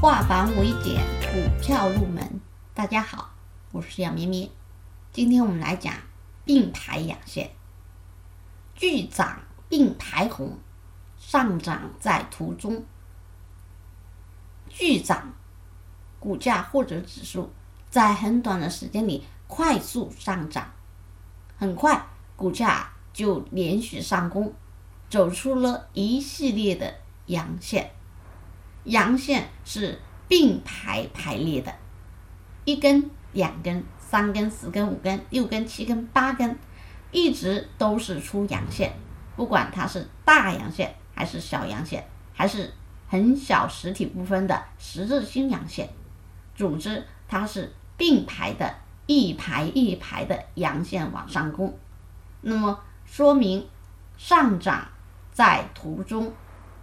化繁为简，股票入门。大家好，我是杨咩咩。今天我们来讲并排阳线，巨涨并排红，上涨在途中。巨涨，股价或者指数在很短的时间里快速上涨，很快股价就连续上攻，走出了一系列的阳线。阳线是并排排列的，一根、两根、三根、四根、五根、六根、七根、八根，一直都是出阳线。不管它是大阳线还是小阳线，还是很小实体部分的十字星阳线，总之它是并排的，一排一排的阳线往上攻。那么说明上涨在途中，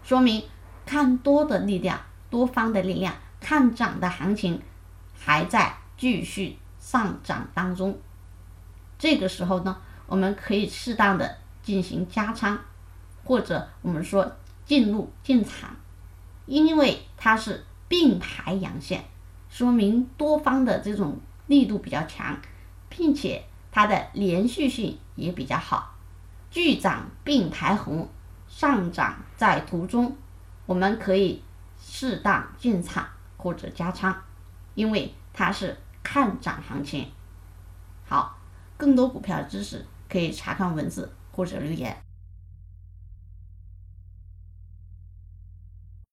说明。看多的力量，多方的力量，看涨的行情还在继续上涨当中。这个时候呢，我们可以适当的进行加仓，或者我们说进入进场，因为它是并排阳线，说明多方的这种力度比较强，并且它的连续性也比较好，巨涨并排红，上涨在途中。我们可以适当进场或者加仓，因为它是看涨行情。好，更多股票知识可以查看文字或者留言。